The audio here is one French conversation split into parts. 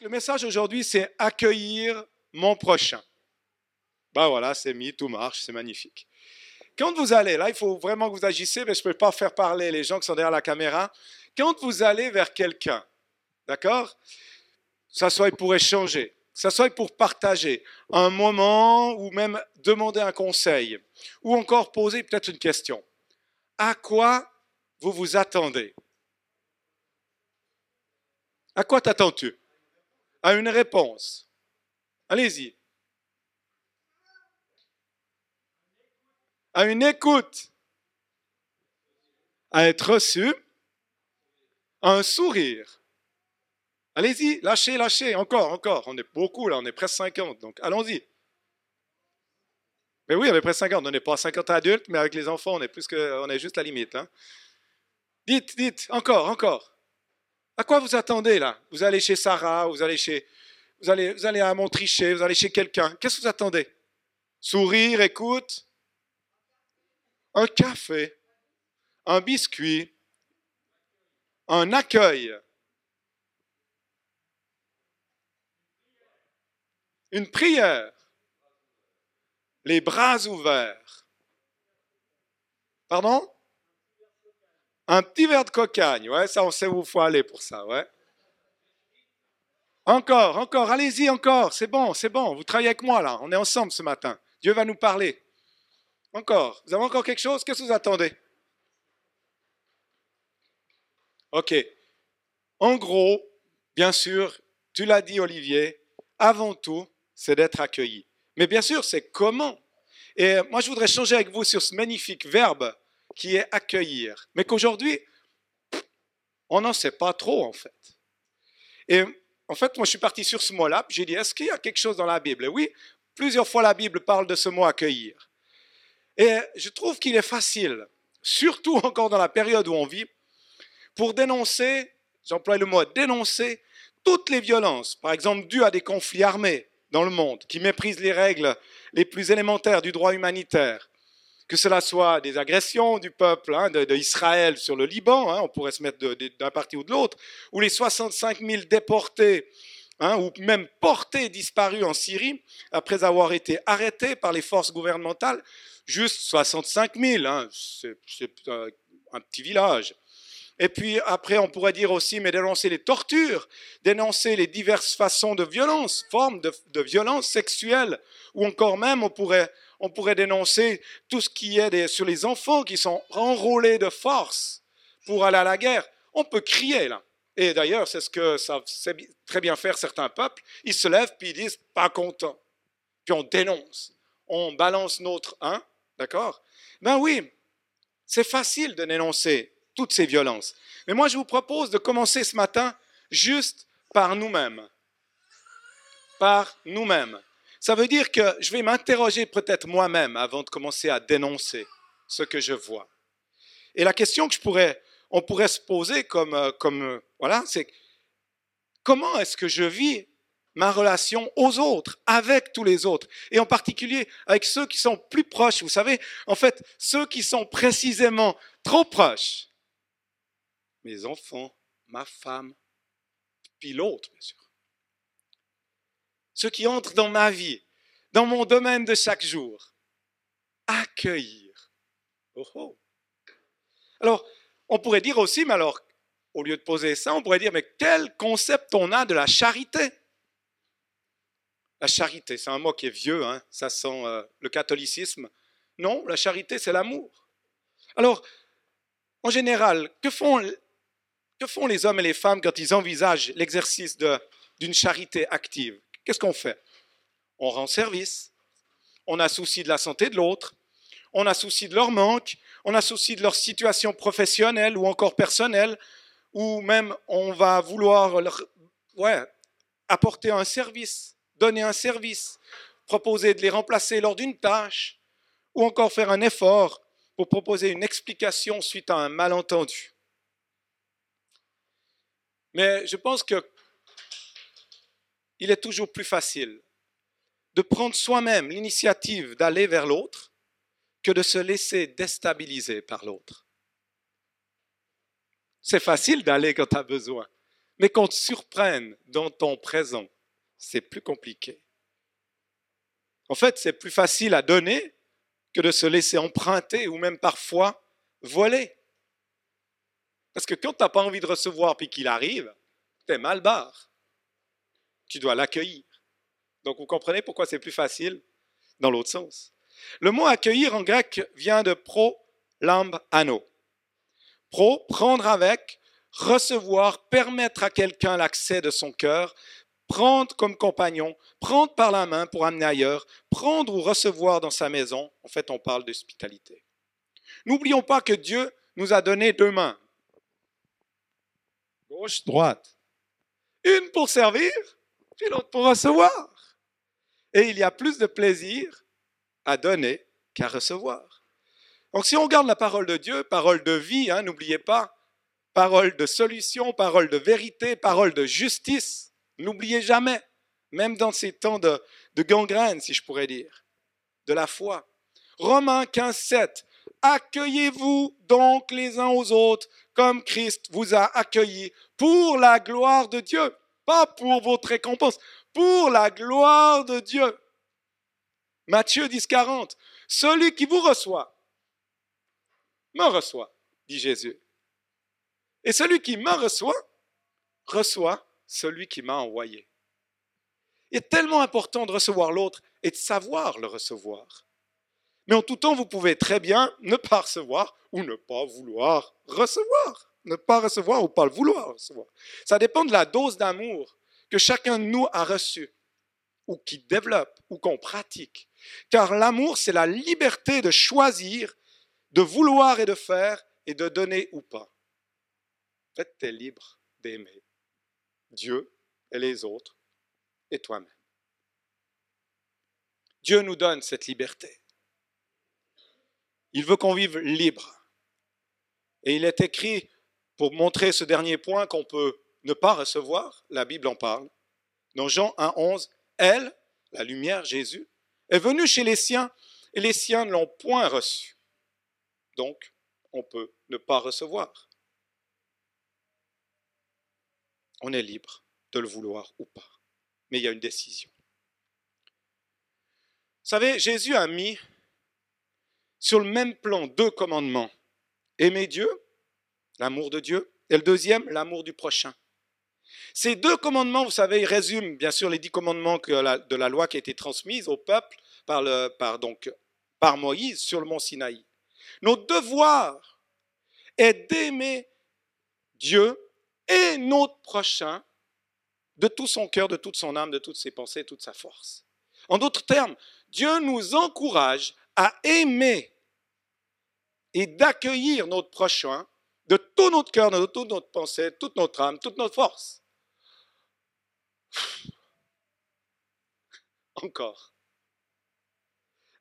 Le message aujourd'hui, c'est accueillir mon prochain. Ben voilà, c'est mis, tout marche, c'est magnifique. Quand vous allez, là, il faut vraiment que vous agissiez, mais je ne peux pas faire parler les gens qui sont derrière la caméra. Quand vous allez vers quelqu'un, d'accord? Ça soit pour échanger, ça soit pour partager un moment ou même demander un conseil, ou encore poser peut-être une question. À quoi vous vous attendez? À quoi t'attends-tu? À une réponse. Allez-y. À une écoute. À être reçu. À un sourire. Allez-y, lâchez, lâchez, encore, encore. On est beaucoup là, on est presque 50, donc allons-y. Mais oui, on est presque 50, on n'est pas 50 adultes, mais avec les enfants, on est, plus que, on est juste la limite. Hein. Dites, dites, encore, encore. À quoi vous attendez là? Vous allez chez Sarah, vous allez chez, vous allez, vous allez à Montrichet, vous allez chez quelqu'un. Qu'est-ce que vous attendez? Sourire, écoute, un café, un biscuit, un accueil. Une prière. Les bras ouverts. Pardon? Un petit verre de cocagne. Ouais, ça, on sait où il faut aller pour ça. Ouais. Encore, encore, allez-y encore, c'est bon, c'est bon, vous travaillez avec moi là, on est ensemble ce matin. Dieu va nous parler. Encore, vous avez encore quelque chose Qu'est-ce que vous attendez? Ok. En gros, bien sûr, tu l'as dit Olivier, avant tout, c'est d'être accueilli. Mais bien sûr, c'est comment? Et moi, je voudrais changer avec vous sur ce magnifique verbe qui est accueillir. Mais qu'aujourd'hui, on n'en sait pas trop en fait. Et en fait, moi, je suis parti sur ce mot-là. J'ai dit, est-ce qu'il y a quelque chose dans la Bible? Et oui, plusieurs fois la Bible parle de ce mot accueillir. Et je trouve qu'il est facile, surtout encore dans la période où on vit, pour dénoncer, j'emploie le mot dénoncer, toutes les violences, par exemple dues à des conflits armés, dans le monde, qui méprisent les règles les plus élémentaires du droit humanitaire, que cela soit des agressions du peuple hein, d'Israël sur le Liban, hein, on pourrait se mettre d'un parti ou de l'autre, ou les 65 000 déportés hein, ou même portés disparus en Syrie après avoir été arrêtés par les forces gouvernementales, juste 65 000, c'est un petit village. Et puis après, on pourrait dire aussi, mais dénoncer les tortures, dénoncer les diverses façons de violence, formes de, violence sexuelle, ou encore même, on pourrait, on pourrait dénoncer tout ce qui est sur les enfants qui sont enrôlés de force pour aller à la guerre. On peut crier là. Et d'ailleurs, c'est ce que sait très bien faire certains peuples. Ils se lèvent puis ils disent pas content. Puis on dénonce. On balance notre hein, d'accord? Ben oui, c'est facile de dénoncer toutes ces violences. Mais moi, je vous propose de commencer ce matin juste par nous-mêmes. Par nous-mêmes. Ça veut dire que je vais m'interroger peut-être moi-même avant de commencer à dénoncer ce que je vois. Et la question que je pourrais, on pourrait se poser comme, euh, comme euh, voilà, c'est comment est-ce que je vis ma relation aux autres, avec tous les autres, et en particulier avec ceux qui sont plus proches? Vous savez, en fait, ceux qui sont précisément trop proches mes enfants, ma femme, puis l'autre, bien sûr. Ceux qui entrent dans ma vie, dans mon domaine de chaque jour. Accueillir. Oh, oh. Alors, on pourrait dire aussi, mais alors, au lieu de poser ça, on pourrait dire, mais quel concept on a de la charité? La charité, c'est un mot qui est vieux, hein, ça sent euh, le catholicisme. Non, la charité, c'est l'amour. Alors, en général, que font les hommes et les femmes quand ils envisagent l'exercice d'une charité active? Qu'est-ce qu'on fait? On rend service, on a souci de la santé de l'autre, on a souci de leur manque, on a souci de leur situation professionnelle ou encore personnelle, ou même on va vouloir leur, ouais, apporter un service, donner un service, proposer de les remplacer lors d'une tâche, ou encore faire un effort pour proposer une explication suite à un malentendu. Mais je pense que il est toujours plus facile de prendre soi-même l'initiative d'aller vers l'autre que de se laisser déstabiliser par l'autre. C'est facile d'aller quand tu as besoin, Mais qu'on te surprenne dans ton présent, c'est plus compliqué. En fait, c'est plus facile à donner que de se laisser emprunter ou même parfois voler. Parce que quand tu n'as pas envie de recevoir puis qu'il arrive, tu es mal barre. Tu dois l'accueillir. Donc vous comprenez pourquoi c'est plus facile dans l'autre sens. Le mot accueillir en grec vient de pro lamb ano. Pro, prendre avec, recevoir, permettre à quelqu'un l'accès de son cœur, prendre comme compagnon, prendre par la main pour amener ailleurs, prendre ou recevoir dans sa maison. En fait, on parle d'hospitalité. N'oublions pas que Dieu nous a donné deux mains. Gauche, droite. Une pour servir, puis l'autre pour recevoir. Et il y a plus de plaisir à donner qu'à recevoir. Donc si on regarde la parole de Dieu, parole de vie, hein, n'oubliez pas, parole de solution, parole de vérité, parole de justice, n'oubliez jamais, même dans ces temps de, de gangrène, si je pourrais dire, de la foi. Romains 15, 7. Accueillez-vous donc les uns aux autres comme Christ vous a accueillis pour la gloire de Dieu, pas pour votre récompense, pour la gloire de Dieu. Matthieu 10, 40. Celui qui vous reçoit, me reçoit, dit Jésus. Et celui qui me reçoit, reçoit celui qui m'a envoyé. Il est tellement important de recevoir l'autre et de savoir le recevoir. Mais en tout temps, vous pouvez très bien ne pas recevoir ou ne pas vouloir recevoir. Ne pas recevoir ou pas le vouloir recevoir. Ça dépend de la dose d'amour que chacun de nous a reçu ou qui développe ou qu'on pratique. Car l'amour, c'est la liberté de choisir, de vouloir et de faire et de donner ou pas. En fait, tu es libre d'aimer Dieu et les autres et toi-même. Dieu nous donne cette liberté. Il veut qu'on vive libre. Et il est écrit, pour montrer ce dernier point, qu'on peut ne pas recevoir, la Bible en parle. Dans Jean 1, 11, elle, la lumière, Jésus, est venue chez les siens et les siens ne l'ont point reçu. Donc, on peut ne pas recevoir. On est libre de le vouloir ou pas. Mais il y a une décision. Vous savez, Jésus a mis sur le même plan deux commandements. Aimer Dieu, l'amour de Dieu, et le deuxième, l'amour du prochain. Ces deux commandements, vous savez, ils résument bien sûr les dix commandements de la loi qui a été transmise au peuple par, donc, par Moïse sur le mont Sinaï. Notre devoir est d'aimer Dieu et notre prochain de tout son cœur, de toute son âme, de toutes ses pensées, de toute sa force. En d'autres termes, Dieu nous encourage à aimer et d'accueillir notre prochain de tout notre cœur, de toute notre pensée, toute notre âme, toute notre force. Encore.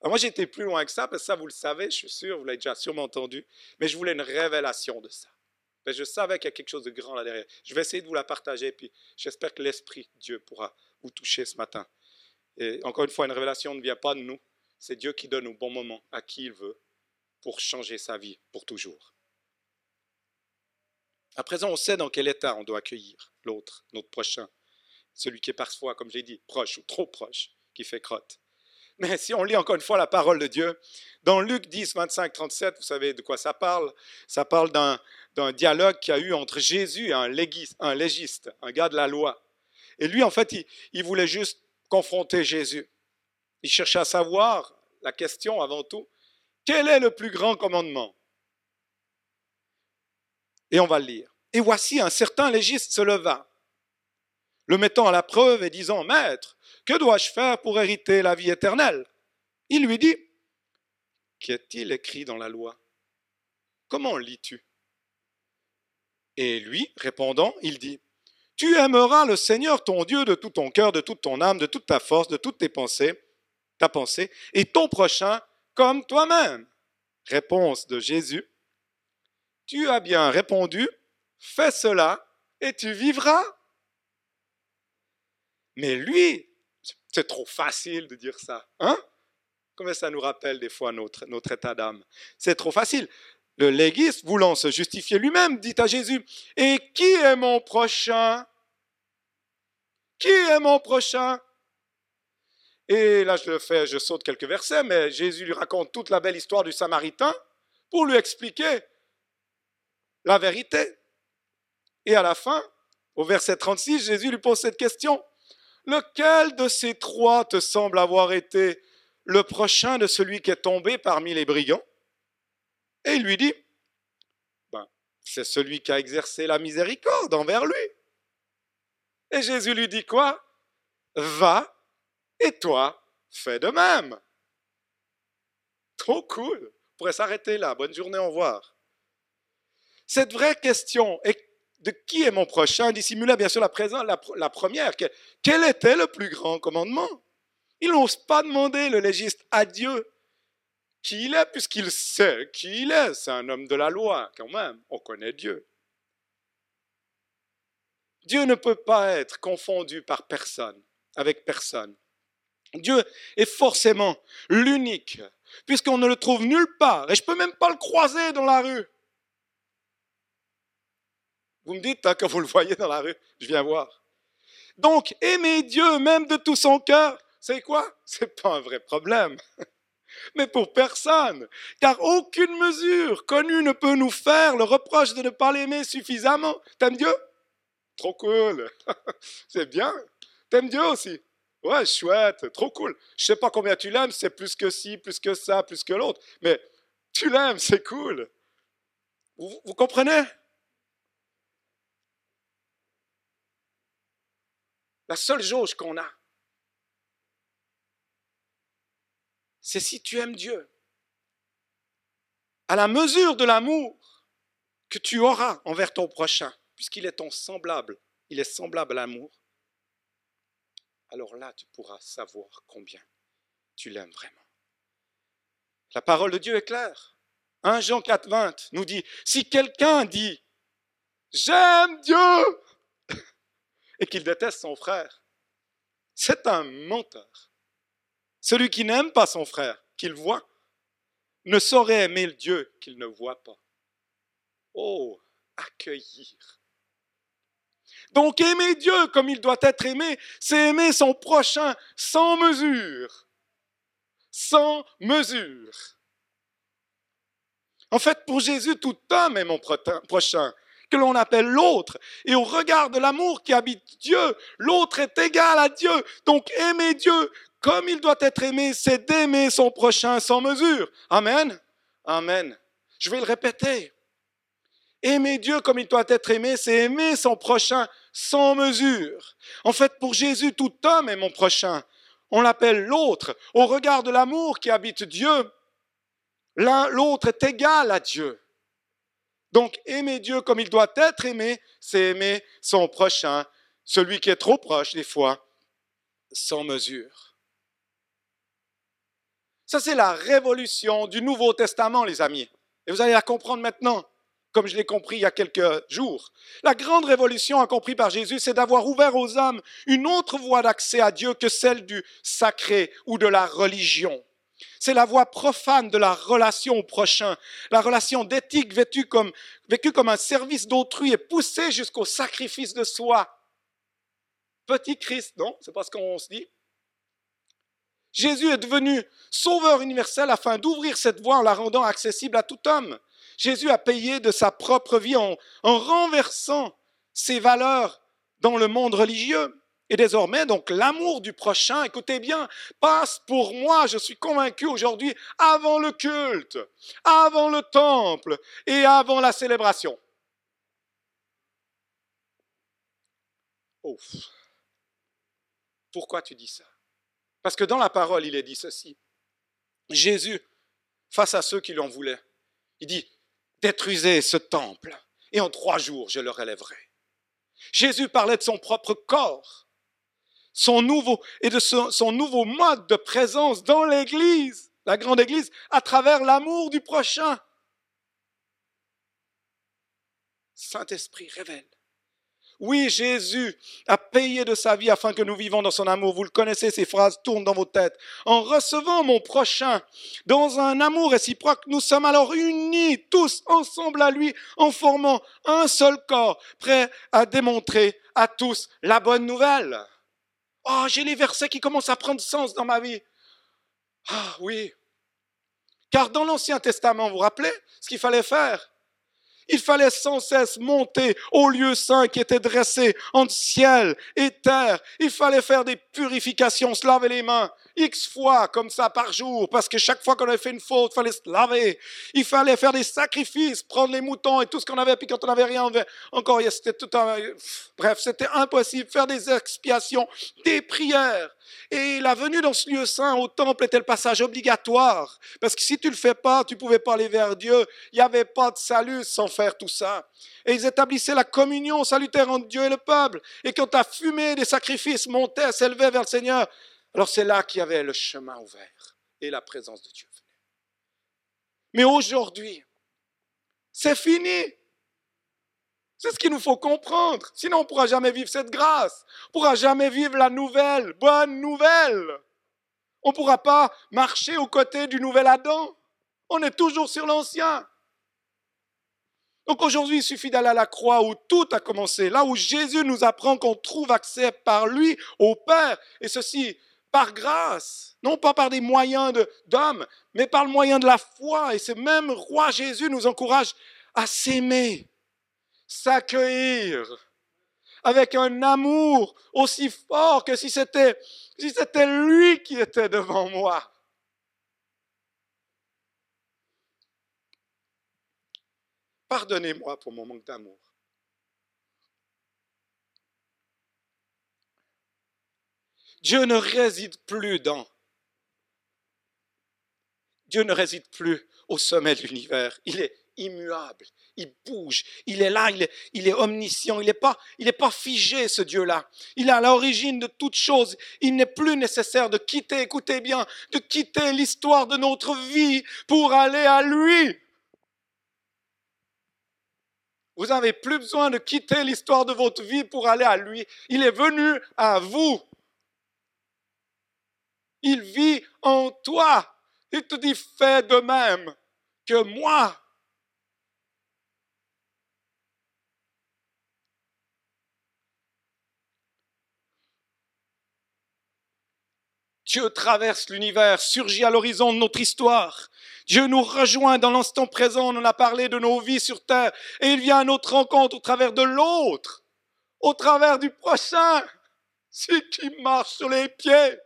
moi, j'étais plus loin que ça, parce que ça, vous le savez, je suis sûr, vous l'avez déjà sûrement entendu, mais je voulais une révélation de ça. Mais je savais qu'il y a quelque chose de grand là derrière. Je vais essayer de vous la partager, puis j'espère que l'Esprit, Dieu, pourra vous toucher ce matin. Et encore une fois, une révélation ne vient pas de nous, c'est Dieu qui donne au bon moment à qui il veut pour changer sa vie pour toujours. À présent, on sait dans quel état on doit accueillir l'autre, notre prochain celui qui est parfois, comme j'ai dit, proche ou trop proche, qui fait crotte. Mais si on lit encore une fois la parole de Dieu, dans Luc 10, 25, 37, vous savez de quoi ça parle Ça parle d'un, dialogue qu'il y a eu entre Jésus et un légiste, un légiste, un gars de la loi. Et lui, en fait, il, il voulait juste confronter Jésus. Il cherchait à savoir, la question avant tout, quel est le plus grand commandement? Et on va le lire. Et voici un certain légiste se leva le mettant à la preuve et disant, Maître, que dois-je faire pour hériter la vie éternelle? Il lui dit, Qu'est-il écrit dans la loi? Comment lis-tu? Et lui, répondant, il dit, Tu aimeras le Seigneur ton Dieu de tout ton cœur, de toute ton âme, de toute ta force, de toutes tes pensées, ta pensée, et ton prochain comme toi-même. Réponse de Jésus, Tu as bien répondu, fais cela et tu vivras. Mais lui, c'est trop facile de dire ça. Hein? Comment ça nous rappelle des fois notre, notre état d'âme? C'est trop facile. Le légiste, voulant se justifier lui-même, dit à Jésus, Et qui est mon prochain? Qui est mon prochain Et là, je le fais, je saute quelques versets, mais Jésus lui raconte toute la belle histoire du Samaritain pour lui expliquer la vérité. Et à la fin, au verset 36, Jésus lui pose cette question. Lequel de ces trois te semble avoir été le prochain de celui qui est tombé parmi les brigands Et il lui dit, ben, c'est celui qui a exercé la miséricorde envers lui. Et Jésus lui dit quoi? Va et toi, fais de même. Trop cool. On pourrait s'arrêter là. Bonne journée, au revoir. Cette vraie question est de qui est mon prochain dissimulait bien sûr la, première. Quel était le plus grand commandement? Il n'ose pas demander le légiste à Dieu qui il est, puisqu'il sait qui il est. C'est un homme de la loi, quand même. On connaît Dieu. Dieu ne peut pas être confondu par personne, avec personne. Dieu est forcément l'unique, puisqu'on ne le trouve nulle part. Et je ne peux même pas le croiser dans la rue. Vous me dites, tant que vous le voyez dans la rue, je viens voir. Donc, aimer Dieu même de tout son cœur, c'est quoi? C'est pas un vrai problème. Mais pour personne, car aucune mesure connue ne peut nous faire le reproche de ne pas l'aimer suffisamment. T'aimes Dieu? Trop cool. c'est bien. T'aimes Dieu aussi? Ouais, chouette, trop cool. Je sais pas combien tu l'aimes, c'est plus que ci, plus que ça, plus que l'autre. Mais tu l'aimes, c'est cool. vous comprenez? La seule jauge qu'on a, c'est si tu aimes Dieu. À la mesure de l'amour que tu auras envers ton prochain, puisqu'il est ton semblable, il est semblable à l'amour, alors là tu pourras savoir combien tu l'aimes vraiment. La parole de Dieu est claire. 1 Jean 4, 20 nous dit, si quelqu'un dit, j'aime Dieu, et qu'il déteste son frère, c'est un menteur. Celui qui n'aime pas son frère, qu'il voit, ne saurait aimer le Dieu qu'il ne voit pas. Oh, accueillir. Donc aimer Dieu comme il doit être aimé, c'est aimer son prochain sans mesure. Sans mesure. En fait, pour Jésus, tout homme est mon prochain que l'on appelle l'autre. Et au regard de l'amour qui habite Dieu, l'autre est égal à Dieu. Donc aimer Dieu comme il doit être aimé, c'est d'aimer son prochain sans mesure. Amen. Amen. Je vais le répéter. Aimer Dieu comme il doit être aimé, c'est aimer son prochain sans mesure. En fait, pour Jésus, tout homme est mon prochain. On l'appelle l'autre. Au regard de l'amour qui habite Dieu, l'un, l'autre est égal à Dieu. Donc, aimer Dieu comme il doit être aimé, c'est aimer son prochain, celui qui est trop proche des fois, sans mesure. Ça, c'est la révolution du Nouveau Testament, les amis. Et vous allez la comprendre maintenant, comme je l'ai compris il y a quelques jours. La grande révolution compris par Jésus, c'est d'avoir ouvert aux hommes une autre voie d'accès à Dieu que celle du sacré ou de la religion. C'est la voie profane de la relation au prochain, la relation d'éthique vécue comme, un service d'autrui et poussée jusqu'au sacrifice de soi. Petit Christ, non C'est pas ce qu'on se dit Jésus est devenu sauveur universel afin d'ouvrir cette voie en la rendant accessible à tout homme. Jésus a payé de sa propre vie en renversant ses valeurs dans le monde religieux. Et désormais, donc, l'amour du prochain, écoutez bien, passe pour moi, je suis convaincu aujourd'hui, avant le culte, avant le temple et avant la célébration. Ouf. Pourquoi tu dis ça? Parce que dans la parole, il est dit ceci. Jésus, face à ceux qui l'en voulaient, il dit, détruisez ce temple et en trois jours, je le relèverai. Jésus parlait de son propre corps son nouveau, et de son, nouveau mode de présence dans l'Église, la grande Église, à travers l'amour du prochain. Saint-Esprit révèle. Oui, Jésus a payé de sa vie afin que nous vivons dans son amour. Vous le connaissez, ces phrases tournent dans vos têtes. En recevant mon prochain dans un amour réciproque, nous sommes alors unis tous ensemble à lui en formant un seul corps, prêt à démontrer à tous la bonne nouvelle. Oh, j'ai les versets qui commencent à prendre sens dans ma vie. Ah oui. Car dans l'Ancien Testament, vous vous rappelez ce qu'il fallait faire? Il fallait sans cesse monter au lieu saint qui était dressé entre ciel et terre. Il fallait faire des purifications, se laver les mains, X fois comme ça par jour, parce que chaque fois qu'on avait fait une faute, il fallait se laver. Il fallait faire des sacrifices, prendre les moutons et tout ce qu'on avait, puis quand on n'avait rien, encore, c'était tout un... Bref, c'était impossible. Faire des expiations, des prières. Et la venue dans ce lieu saint au temple était le passage obligatoire. Parce que si tu le fais pas, tu pouvais pas aller vers Dieu. Il n'y avait pas de salut sans faire tout ça. Et ils établissaient la communion salutaire entre Dieu et le peuple. Et quand ta fumée des sacrifices montait, s'élevait vers le Seigneur, alors c'est là qu'il y avait le chemin ouvert et la présence de Dieu Mais aujourd'hui, c'est fini. C'est ce qu'il nous faut comprendre. Sinon, on ne pourra jamais vivre cette grâce. On ne pourra jamais vivre la nouvelle, bonne nouvelle. On ne pourra pas marcher aux côtés du nouvel Adam. On est toujours sur l'ancien. Donc aujourd'hui, il suffit d'aller à la croix où tout a commencé, là où Jésus nous apprend qu'on trouve accès par lui au Père, et ceci par grâce, non pas par des moyens d'hommes, mais par le moyen de la foi. Et ce même roi Jésus nous encourage à s'aimer, s'accueillir avec un amour aussi fort que si c'était si c'était lui qui était devant moi. Pardonnez-moi pour mon manque d'amour. Dieu ne réside plus dans. Dieu ne réside plus au sommet de l'univers. Il est immuable, il bouge, il est là, il est, omniscient, il n'est pas, il pas figé ce Dieu-là. Il est à l'origine de toutes choses. Il n'est plus nécessaire de quitter, écoutez bien, de quitter l'histoire de notre vie pour aller à lui. Vous n'avez plus besoin de quitter l'histoire de votre vie pour aller à lui. Il est venu à vous. Il vit en toi. Il te dit, fais de même que moi. Dieu traverse l'univers, surgit à l'horizon de notre histoire. Dieu nous rejoint dans l'instant présent, on en a parlé de nos vies sur terre, et il vient à notre rencontre au travers de l'autre, au travers du prochain, celui qui marche sur les pieds.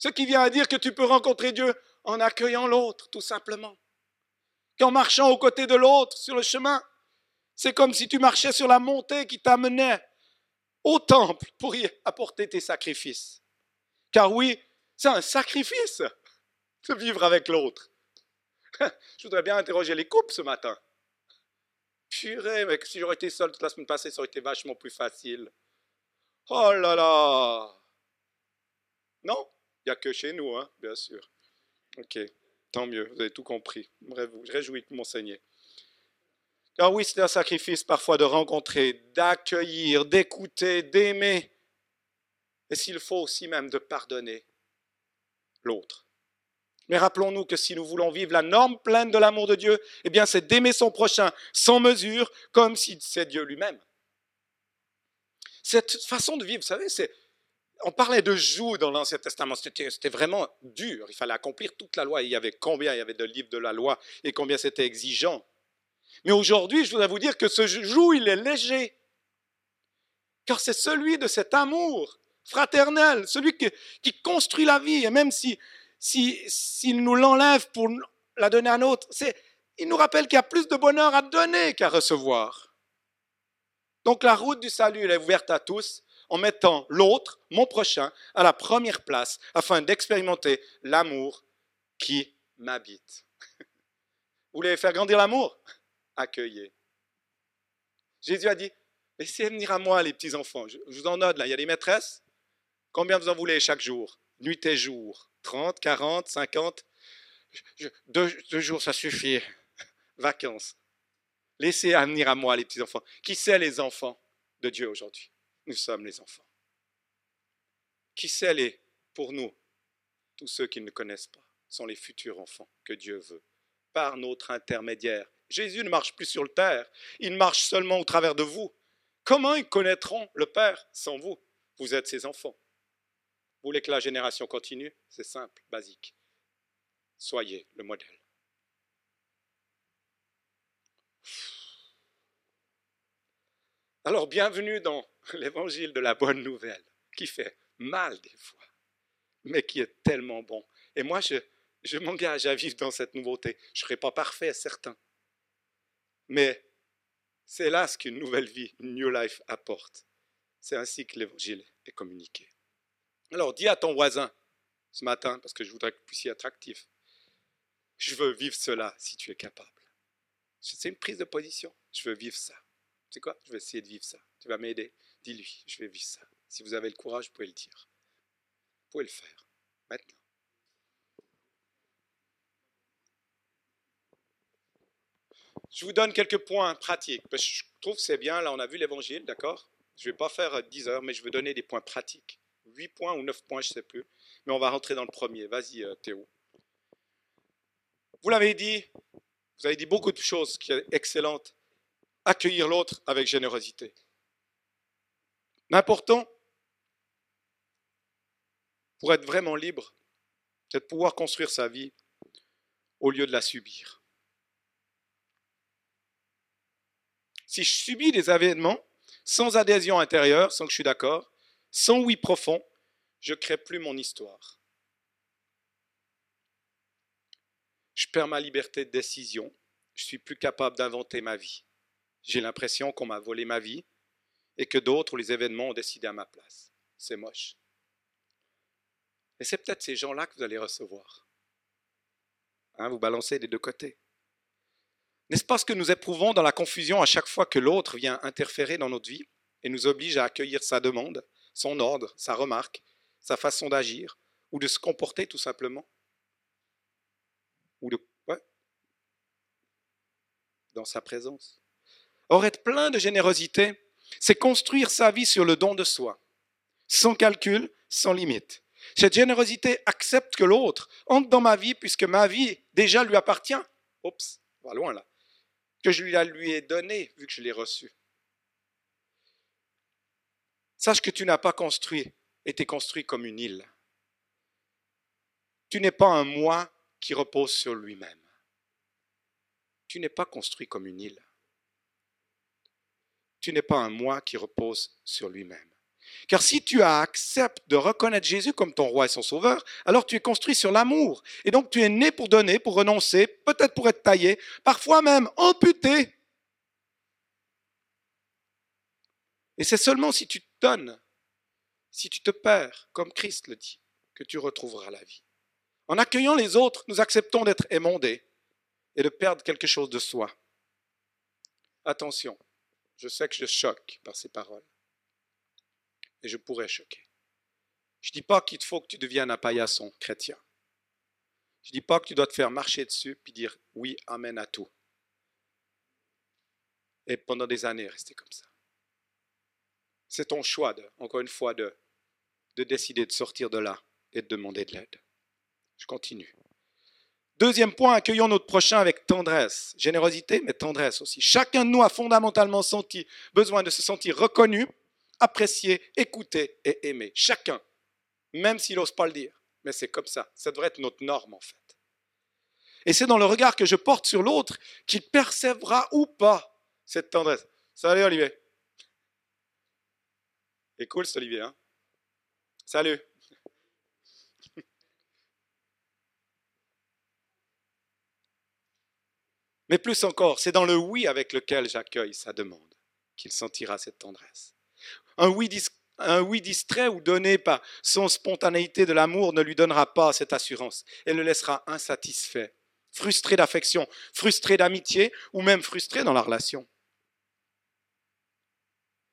Ce qui vient à dire que tu peux rencontrer Dieu en accueillant l'autre, tout simplement. Qu'en marchant aux côtés de l'autre sur le chemin, c'est comme si tu marchais sur la montée qui t'amenait au temple pour y apporter tes sacrifices. Car oui, c'est un sacrifice de vivre avec l'autre. Je voudrais bien interroger les couples ce matin. Purée, mais si j'aurais été seul toute la semaine passée, ça aurait été vachement plus facile. Oh là là Non? Que chez nous, hein, bien sûr. Ok, tant mieux, vous avez tout compris. Réjouis de m'enseigner. Car oui, c'est un sacrifice parfois de rencontrer, d'accueillir, d'écouter, d'aimer, et s'il faut aussi même de pardonner l'autre. Mais rappelons-nous que si nous voulons vivre la norme pleine de l'amour de Dieu, eh bien c'est d'aimer son prochain sans mesure, comme si c'est Dieu lui-même. Cette façon de vivre, vous savez, c'est, on parlait de joug dans l'Ancien Testament, c'était vraiment dur, il fallait accomplir toute la loi, il y avait combien? Il y avait de livres de la loi et combien c'était exigeant. Mais aujourd'hui, je voudrais vous dire que ce joug, il est léger. Car c'est celui de cet amour fraternel, celui qui, construit la vie. Et même s'il si, si, nous l'enlève pour la donner à un autre, il nous rappelle qu'il y a plus de bonheur à donner qu'à recevoir. Donc la route du salut elle est ouverte à tous en mettant l'autre, mon prochain, à la première place afin d'expérimenter l'amour qui m'habite. Vous voulez faire grandir l'amour? Accueillez. Jésus a dit, laissez venir à moi les petits-enfants. Je, vous en note là, il y a des maîtresses. Combien vous en voulez chaque jour? Nuit et jour. 30, 40, 50 deux, jours, ça suffit. Vacances. Laissez venir à moi les petits-enfants. Qui c'est les enfants de Dieu aujourd'hui? Nous sommes les enfants. Qui c'est les, pour nous, tous ceux qui ne connaissent pas, sont les futurs enfants que Dieu veut, par notre intermédiaire. Jésus ne marche plus sur le terre, il marche seulement au travers de vous. Comment ils connaîtront le Père sans vous? Vous êtes ses enfants. Vous voulez que la génération continue? C'est simple, basique. Soyez le modèle. Alors bienvenue dans l'évangile de la bonne nouvelle, qui fait mal des fois, mais qui est tellement bon. Et moi, je, m'engage à vivre dans cette nouveauté. Je ne serai pas parfait, certain. Mais c'est là ce qu'une nouvelle vie, une new life apporte. C'est ainsi que l'évangile est communiqué. Alors dis à ton voisin ce matin, parce que je voudrais que vous puissiez être attractif, je veux vivre cela si tu es capable. C'est une prise de position. Je veux vivre ça. Sais quoi? Je vais essayer de vivre ça. Tu vas m'aider Dis-lui, je vais vivre ça. Si vous avez le courage, vous pouvez le dire. Vous pouvez le faire. Maintenant. Je vous donne quelques points pratiques. Parce que je trouve que c'est bien. Là, on a vu l'évangile, d'accord? Je ne vais pas faire 10 heures, mais je vais donner des points pratiques. 8 points ou 9 points, je ne sais plus. Mais on va rentrer dans le premier. Vas-y, euh, Théo. Vous l'avez dit, vous avez dit beaucoup de choses qui sont excellentes. Accueillir l'autre avec générosité. L'important, pour être vraiment libre, c'est de pouvoir construire sa vie au lieu de la subir. Si je subis des événements sans adhésion intérieure, sans que je suis d'accord, sans oui profond, je ne crée plus mon histoire. je perds ma liberté de décision, je suis plus capable d'inventer ma vie. J'ai l'impression qu'on m'a volé ma vie et que d'autres ou les événements ont décidé à ma place. C'est moche. Et c'est peut-être ces gens-là que vous allez recevoir. Hein, vous balancez des deux côtés. N'est-ce pas ce que nous éprouvons dans la confusion à chaque fois que l'autre vient interférer dans notre vie et nous oblige à accueillir sa demande, son ordre, sa remarque, sa façon d'agir ou de se comporter tout simplement? Ou de dans sa présence. Or, être plein de générosité, c'est construire sa vie sur le don de soi, sans calcul, sans limite. Cette générosité accepte que l'autre entre dans ma vie puisque ma vie déjà lui appartient. Oups, va loin là. Que je lui ai donné vu que je l'ai reçu. Sache que tu n'as pas construit, été construit comme une île. Tu n'es pas un moi qui repose sur lui-même. Tu n'es pas construit comme une île. Tu n'es pas un moi qui repose sur lui-même. Car si tu acceptes de reconnaître Jésus comme ton roi et son sauveur, alors tu es construit sur l'amour. Et donc tu es né pour donner, pour renoncer, peut-être pour être taillé, parfois même amputé. Et c'est seulement si tu te donnes, si tu te perds, comme Christ le dit, que tu retrouveras la vie. En accueillant les autres, nous acceptons d'être émondés et de perdre quelque chose de soi. Attention, je sais que je choque par ces paroles. Et je pourrais choquer. Je ne dis pas qu'il faut que tu deviennes un paillasson chrétien. Je ne dis pas que tu dois te faire marcher dessus puis dire oui, amen à tout. Et pendant des années rester comme ça. C'est ton choix, de, encore une fois, de, de décider de sortir de là et de demander de l'aide. Je continue. Deuxième point, accueillons notre prochain avec tendresse. Générosité, mais tendresse aussi. Chacun de nous a fondamentalement senti besoin de se sentir reconnu, apprécié, écouté et aimé. Chacun, même s'il n'ose pas le dire. Mais c'est comme ça. Ça devrait être notre norme en fait. Et c'est dans le regard que je porte sur l'autre qu'il percevra ou pas cette tendresse. Salut Olivier. C'est cool cet Olivier. Hein Salut. Mais plus encore, c'est dans le oui avec lequel j'accueille sa demande qu'il sentira cette tendresse. Un oui, distrait ou donné par son spontanéité de l'amour ne lui donnera pas cette assurance et le laissera insatisfait, frustré d'affection, frustré d'amitié ou même frustré dans la relation.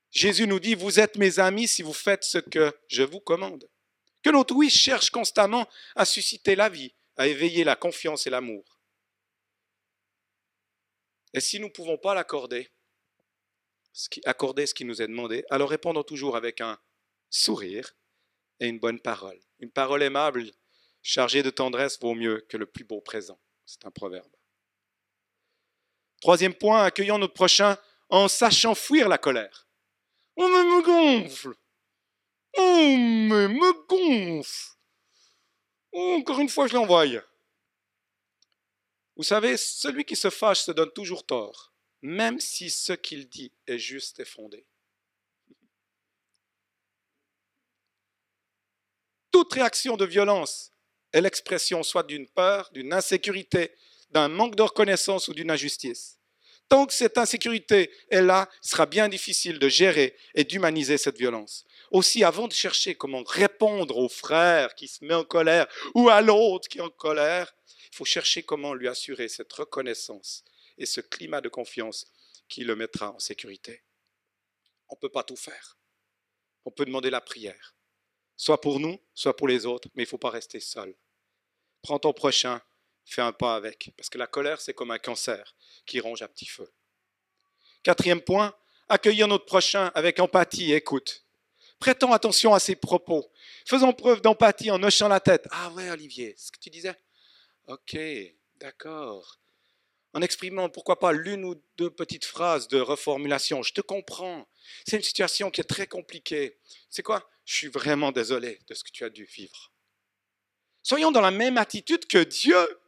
Jésus nous dit, vous êtes mes amis si vous faites ce que je vous commande. Que notre oui cherche constamment à susciter la vie, à éveiller la confiance et l'amour. Et si nous ne pouvons pas l'accorder, accorder ce qui nous est demandé, alors répondons toujours avec un sourire et une bonne parole. Une parole aimable, chargée de tendresse, vaut mieux que le plus beau présent. C'est un proverbe. Troisième point, accueillons notre prochain en sachant fuir la colère. On me gonfle. On me gonfle. encore une fois, je l'envoie. Vous savez, celui qui se fâche se donne toujours tort, même si ce qu'il dit est juste et fondé. Toute réaction de violence est l'expression soit d'une peur, d'une insécurité, d'un manque de reconnaissance ou d'une injustice. Tant que cette insécurité est là, il sera bien difficile de gérer et d'humaniser cette violence. Aussi, avant de chercher comment répondre au frère qui se met en colère ou à l'autre qui est en colère, il faut chercher comment lui assurer cette reconnaissance et ce climat de confiance qui le mettra en sécurité. On ne peut pas tout faire. On peut demander la prière, soit pour nous, soit pour les autres, mais il ne faut pas rester seul. Prends ton prochain, fais un pas avec, parce que la colère, c'est comme un cancer qui ronge à petit feu. Quatrième point, accueillir notre prochain avec empathie et écoute. Prêtons attention à ses propos. Faisons preuve d'empathie en hochant la tête. Ah ouais, Olivier, ce que tu disais Ok, d'accord. En exprimant, pourquoi pas, l'une ou deux petites phrases de reformulation. Je te comprends. C'est une situation qui est très compliquée. C'est quoi? Je suis vraiment désolé de ce que tu as dû vivre. Soyons dans la même attitude que Dieu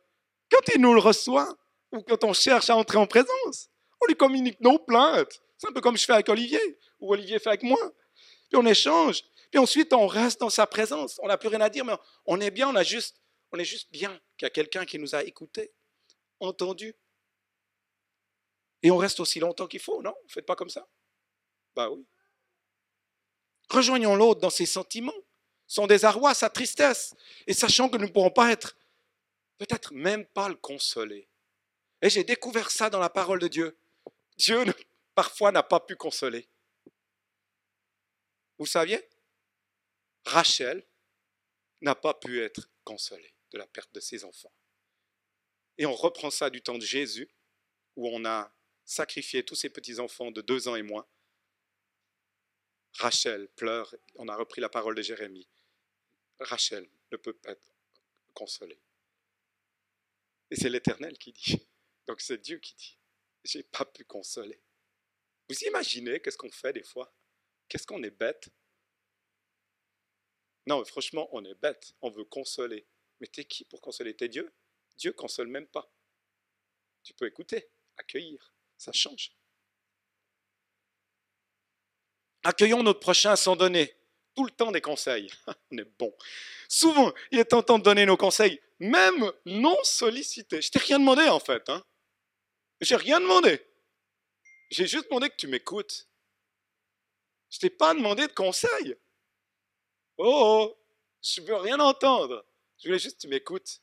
quand il nous le reçoit ou quand on cherche à entrer en présence. On lui communique nos plaintes. C'est un peu comme je fais avec Olivier ou Olivier fait avec moi. Puis on échange. Puis ensuite, on reste dans sa présence. On n'a plus rien à dire, mais on est bien, on a juste on est juste bien qu'il y a quelqu'un qui nous a écoutés, entendu. Et on reste aussi longtemps qu'il faut, non? Faites pas comme ça? Bah oui. Rejoignons l'autre dans ses sentiments, son désarroi, sa tristesse, et sachant que nous ne pourrons pas être, peut-être même pas le consoler. Et j'ai découvert ça dans la parole de Dieu. Dieu, parfois, n'a pas pu consoler. Vous saviez? Rachel n'a pas pu être consolée de la perte de ses enfants. Et on reprend ça du temps de Jésus, où on a sacrifié tous ses petits-enfants de deux ans et moins. Rachel pleure, on a repris la parole de Jérémie. Rachel ne peut pas être consolée. Et c'est l'Éternel qui dit. Donc c'est Dieu qui dit. J'ai pas pu consoler. Vous imaginez qu'est-ce qu'on fait des fois? Qu'est-ce qu'on est bête? Non, franchement, on est bête. On veut consoler. Mais t'es qui pour consoler T'es Dieu Dieu console même pas. Tu peux écouter, accueillir, ça change. Accueillons notre prochain sans donner tout le temps des conseils. On est bon. Souvent, il est tentant de donner nos conseils, même non sollicités. Je t'ai rien demandé en fait. Hein. J'ai rien demandé. J'ai juste demandé que tu m'écoutes. Je t'ai pas demandé de conseils. Oh, oh je veux rien entendre. Je voulais juste que tu m'écoutes.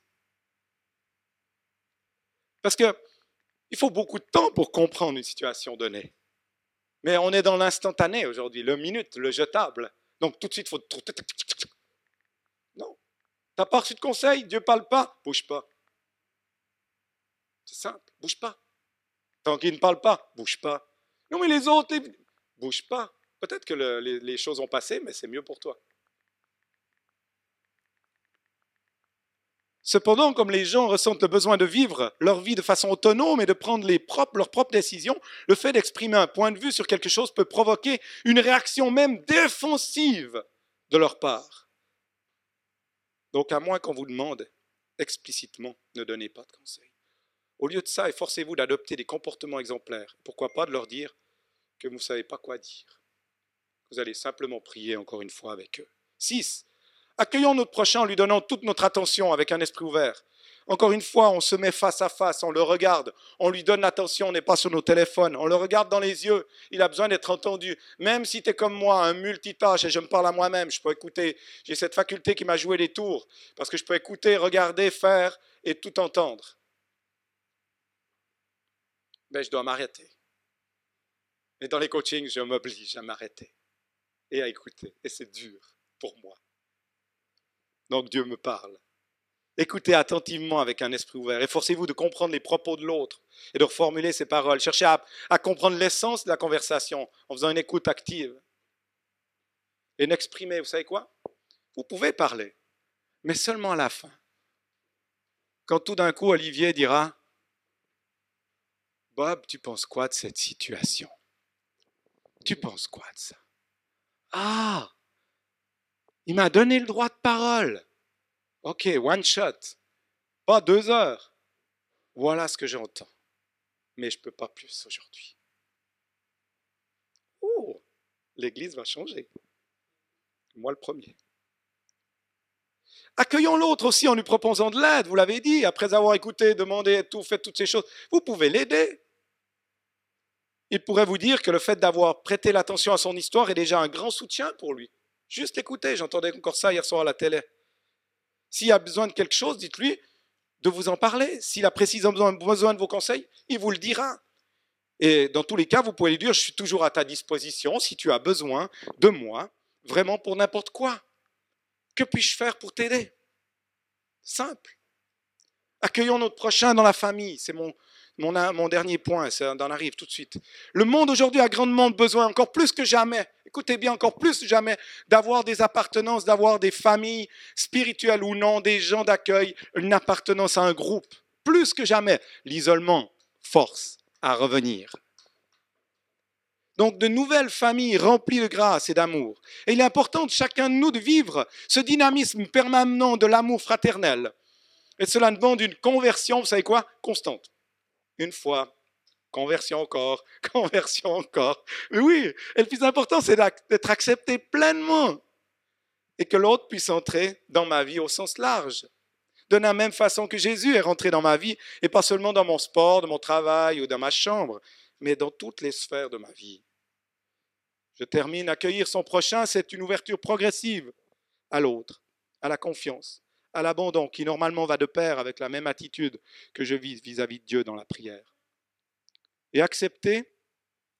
Parce que il faut beaucoup de temps pour comprendre une situation donnée. Mais on est dans l'instantané aujourd'hui, le minute, le jetable. Donc tout de suite, il faut... Non. Tu n'as pas reçu de conseil, Dieu parle pas, bouge pas. C'est simple, bouge pas. Tant qu'il ne parle pas, bouge pas. Non mais les autres, bouge pas. Peut-être que les choses ont passé, mais c'est mieux pour toi. Cependant, comme les gens ressentent le besoin de vivre leur vie de façon autonome et de prendre leurs propres décisions, le fait d'exprimer un point de vue sur quelque chose peut provoquer une réaction même défensive de leur part. Donc, à moins qu'on vous demande explicitement, ne donnez pas de conseils. Au lieu de ça, efforcez-vous d'adopter des comportements exemplaires. Pourquoi pas de leur dire que vous ne savez pas quoi dire. Vous allez simplement prier encore une fois avec eux. 6. Accueillons notre prochain en lui donnant toute notre attention avec un esprit ouvert. Encore une fois, on se met face à face, on le regarde, on lui donne l'attention, on n'est pas sur nos téléphones, on le regarde dans les yeux, il a besoin d'être entendu. Même si tu es comme moi, un multitâche, et je me parle à moi-même, je peux écouter, j'ai cette faculté qui m'a joué des tours, parce que je peux écouter, regarder, faire et tout entendre. Mais je dois m'arrêter. Et dans les coachings, je m'oblige à m'arrêter et à écouter. Et c'est dur pour moi. Donc Dieu me parle. Écoutez attentivement avec un esprit ouvert. Efforcez-vous de comprendre les propos de l'autre et de reformuler ses paroles. Cherchez à, à comprendre l'essence de la conversation en faisant une écoute active. Et n'exprimez, vous savez quoi? Vous pouvez parler, mais seulement à la fin. Quand tout d'un coup Olivier dira Bob, tu penses quoi de cette situation? Tu penses quoi de ça Ah Il m'a donné le droit de parole. Ok, one shot. Pas deux heures. Voilà ce que j'entends. Mais je ne peux pas plus aujourd'hui. Oh, l'Église va changer. Moi le premier. Accueillons l'autre aussi en lui proposant de l'aide, vous l'avez dit, après avoir écouté, demandé, tout, fait toutes ces choses. Vous pouvez l'aider. Il pourrait vous dire que le fait d'avoir prêté l'attention à son histoire est déjà un grand soutien pour lui. Juste écouter, j'entendais encore ça hier soir à la télé. S'il a besoin de quelque chose, dites-lui de vous en parler. S'il a précisément besoin de vos conseils, il vous le dira. Et dans tous les cas, vous pouvez lui dire, je suis toujours à ta disposition si tu as besoin de moi, vraiment pour n'importe quoi. Que puis-je faire pour t'aider? Simple. Accueillons notre prochain dans la famille. C'est mon, mon, dernier point, ça en arrive tout de suite. Le monde aujourd'hui a grandement besoin, encore plus que jamais, écoutez bien, encore plus que jamais, d'avoir des appartenances, d'avoir des familles spirituelles ou non, des gens d'accueil, une appartenance à un groupe. Plus que jamais, l'isolement force à revenir. Donc de nouvelles familles remplies de grâce et d'amour. Et il est important de chacun de nous de vivre ce dynamisme permanent de l'amour fraternel. Et cela demande une conversion, vous savez quoi, constante une fois, conversion encore, conversion encore. Oui, et le plus important, c'est d'être accepté pleinement et que l'autre puisse entrer dans ma vie au sens large. De la même façon que Jésus est rentré dans ma vie, et pas seulement dans mon sport, dans mon travail ou dans ma chambre, mais dans toutes les sphères de ma vie. Je termine, accueillir son prochain, c'est une ouverture progressive à l'autre, à la confiance, à l'abandon qui normalement va de pair avec la même attitude que je vis vis-à-vis de Dieu dans la prière. Et accepter,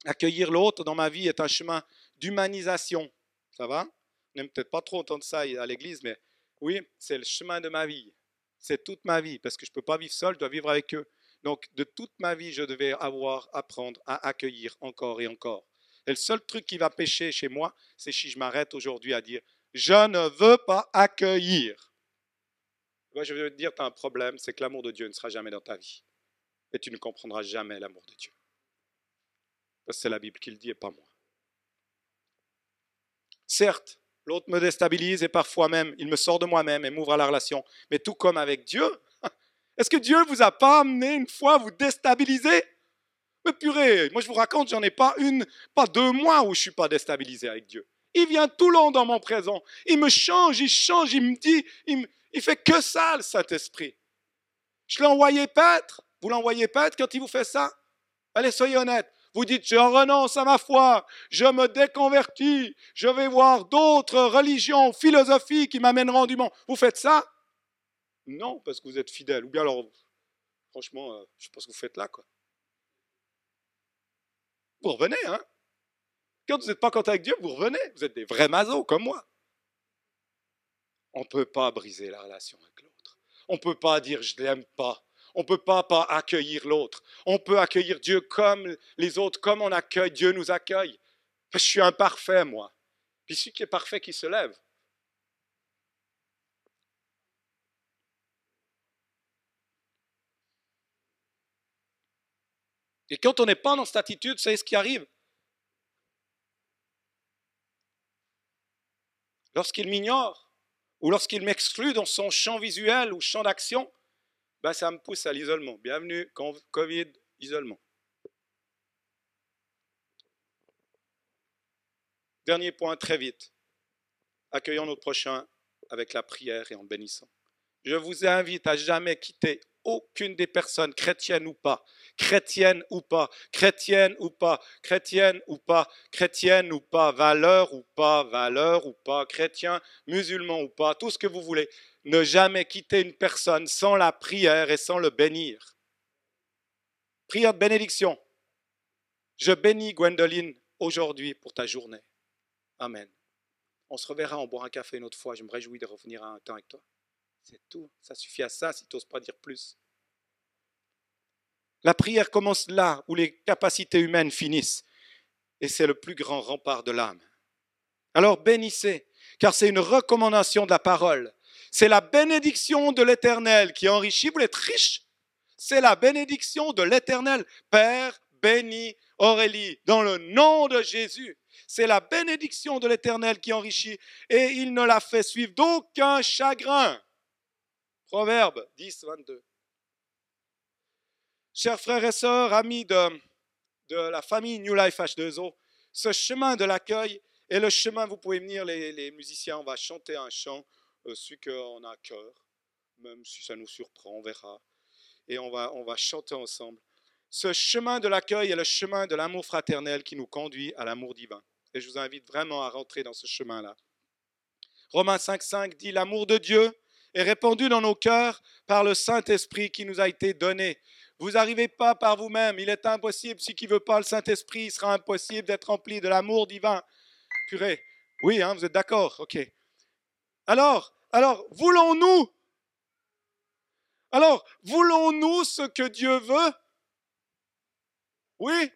accueillir l'autre dans ma vie est un chemin d'humanisation. Ça va? On n'aime peut-être pas trop entendre ça à l'église, mais oui, c'est le chemin de ma vie. C'est toute ma vie, parce que je ne peux pas vivre seul, je dois vivre avec eux. Donc, de toute ma vie, je devais avoir, apprendre à accueillir encore et encore. Et le seul truc qui va pêcher chez moi, c'est si je m'arrête aujourd'hui à dire, je ne veux pas accueillir. Je veux te dire, tu as un problème, c'est que l'amour de Dieu ne sera jamais dans ta vie. Et tu ne comprendras jamais l'amour de Dieu. Parce que c'est la Bible qui le dit et pas moi. Certes, l'autre me déstabilise et parfois même, il me sort de moi-même et m'ouvre à la relation. Mais tout comme avec Dieu, est-ce que Dieu vous a pas amené une fois à vous déstabiliser? Mais purée, moi je vous raconte, j'en ai pas une, pas deux mois où je suis pas déstabilisé avec Dieu. Il vient tout long dans mon présent. Il me change, il change, il me dit, il il fait que ça, le Saint-Esprit. Je envoyé paître. Vous l'envoyez paître quand il vous fait ça? Allez, soyez honnête. Vous dites, je renonce à ma foi, je me déconvertis, je vais voir d'autres religions, philosophies qui m'amèneront du monde. Vous faites ça? Non, parce que vous êtes fidèle. Ou bien alors, franchement, euh, je sais pas ce que vous faites là. Quoi. Vous revenez, hein? Quand vous n'êtes pas content avec Dieu, vous revenez. Vous êtes des vrais mazos comme moi. On ne peut pas briser la relation avec l'autre. On ne peut pas dire je ne l'aime pas. On ne peut pas, accueillir l'autre. On peut accueillir Dieu comme les autres, comme on accueille, Dieu nous accueille. je suis imparfait, moi. Puis celui qui est parfait qui se lève. Et quand on n'est pas dans cette attitude, c'est ce qui arrive. Lorsqu'il m'ignore, ou lorsqu'il m'exclut dans son champ visuel ou champ d'action, ben ça me pousse à l'isolement. Bienvenue, Covid, isolement. Dernier point, très vite. Accueillons notre prochain avec la prière et en bénissant. Je vous invite à jamais quitter aucune des personnes, chrétiennes ou pas, chrétiennes ou pas, chrétiennes ou pas, chrétiennes ou pas, chrétiennes ou pas, valeur ou pas, valeur ou pas, chrétien, musulman ou pas, tout ce que vous voulez. Ne jamais quitter une personne sans la prière et sans le bénir. Prière de bénédiction. Je bénis Gwendoline aujourd'hui pour ta journée. Amen. On se reverra, on boira un café une autre fois. Je me réjouis de revenir à un temps avec toi. C'est tout. Ça suffit à ça si tu n'oses pas dire plus. La prière commence là où les capacités humaines finissent. Et c'est le plus grand rempart de l'âme. Alors bénissez, car c'est une recommandation de la parole. C'est la bénédiction de l'Éternel qui enrichit. Vous êtes riche C'est la bénédiction de l'Éternel. Père, bénis Aurélie, dans le nom de Jésus. C'est la bénédiction de l'Éternel qui enrichit et il ne la fait suivre d'aucun chagrin. Proverbe 10, 22. Chers frères et sœurs, amis de, la famille New Life H2O, ce chemin de l'accueil est le chemin, vous pouvez venir, les, musiciens, on va chanter un chant, euh, celui qu'on a cœur, même si ça nous surprend, on verra. Et on va, on va chanter ensemble. Ce chemin de l'accueil est le chemin de l'amour fraternel qui nous conduit à l'amour divin. Et je vous invite vraiment à rentrer dans ce chemin-là. Romains 5.5 dit, l'amour de Dieu est répandu dans nos cœurs par le Saint-Esprit qui nous a été donné. Vous n'arrivez pas par vous-même. Il est impossible, si qui veut pas le Saint-Esprit, il sera impossible d'être rempli de l'amour divin. Purée. Oui, hein, vous êtes d'accord, ok. Alors, alors, voulons-nous? Alors, voulons-nous ce que Dieu veut? Oui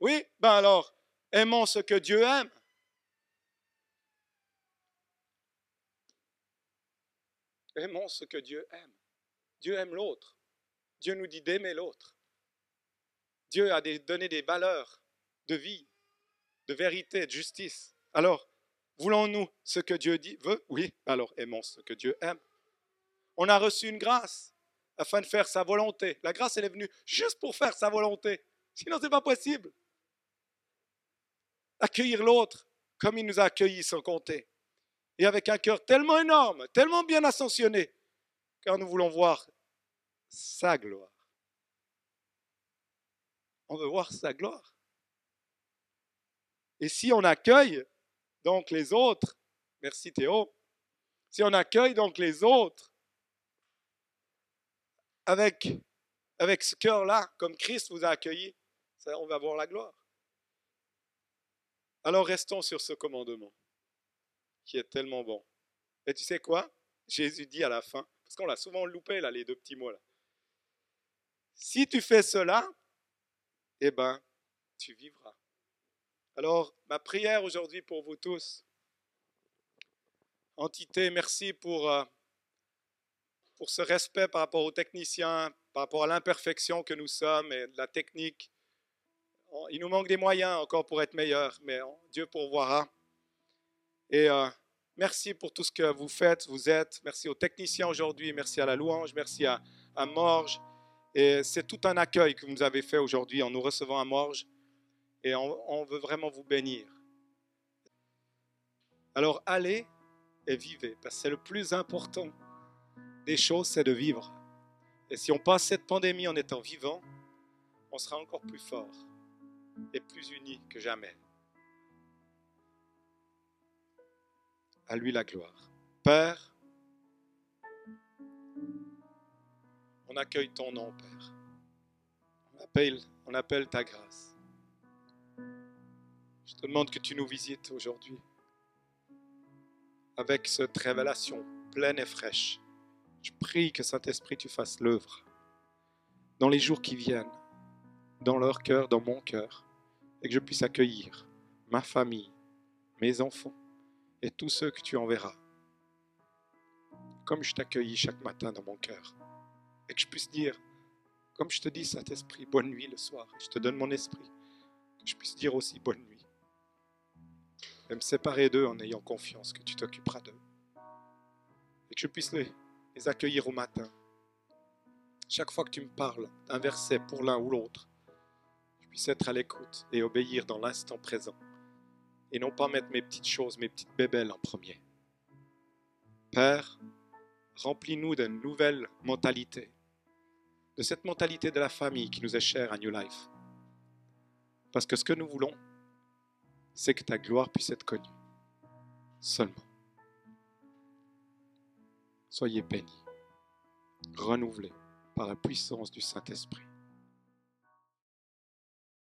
Oui Ben alors, aimons ce que Dieu aime. Aimons ce que Dieu aime. Dieu aime l'autre. Dieu nous dit d'aimer l'autre. Dieu a donné des valeurs de vie, de vérité, de justice. Alors, voulons-nous ce que Dieu dit, veut? Oui, alors aimons ce que Dieu aime. On a reçu une grâce afin de faire sa volonté. La grâce, elle est venue juste pour faire sa volonté. Sinon, ce n'est pas possible. Accueillir l'autre comme il nous a accueillis sans compter. Et avec un cœur tellement énorme, tellement bien ascensionné, car nous voulons voir sa gloire. On veut voir sa gloire. Et si on accueille donc les autres, merci Théo, si on accueille donc les autres avec, ce cœur-là, comme Christ vous a accueilli, on va voir la gloire. Alors restons sur ce commandement qui est tellement bon. Et tu sais quoi? Jésus dit à la fin, parce qu'on l'a souvent loupé là, les deux petits mots là. Si tu fais cela, eh ben, tu vivras. Alors, ma prière aujourd'hui pour vous tous, entité, merci pour, euh, pour ce respect par rapport aux techniciens, par rapport à l'imperfection que nous sommes et de la technique. Il nous manque des moyens encore pour être meilleurs, mais Dieu pourvoira. Et euh, merci pour tout ce que vous faites, vous êtes. Merci aux techniciens aujourd'hui, merci à la louange, merci à, à Morge. Et c'est tout un accueil que vous avez fait aujourd'hui en nous recevant à Morge. Et on, on veut vraiment vous bénir. Alors allez et vivez, parce que c'est le plus important des choses, c'est de vivre. Et si on passe cette pandémie en étant vivant, on sera encore plus fort et plus unis que jamais. À lui la gloire. Père, on accueille ton nom, Père. On appelle, on appelle ta grâce. Je te demande que tu nous visites aujourd'hui avec cette révélation pleine et fraîche. Je prie que Saint-Esprit, tu fasses l'œuvre dans les jours qui viennent, dans leur cœur, dans mon cœur et que je puisse accueillir ma famille, mes enfants et tous ceux que tu enverras. Comme je t'accueillis chaque matin dans mon cœur. Et que je puisse dire, comme je te dis, Saint-Esprit, bonne nuit le soir. Je te donne mon esprit. Que je puisse dire aussi bonne nuit. Et me séparer d'eux en ayant confiance que tu t'occuperas d'eux. Et que je puisse les, les accueillir au matin. Chaque fois que tu me parles d'un verset pour l'un ou l'autre, puisse être à l'écoute et obéir dans l'instant présent. Et non pas mettre mes petites choses, mes petites bébelles en premier. Père, remplis-nous d'une nouvelle mentalité, de cette mentalité de la famille qui nous est chère à New Life. Parce que ce que nous voulons, c'est que ta gloire puisse être connue. Seulement. Soyez bénis, renouvelés par la puissance du Saint-Esprit.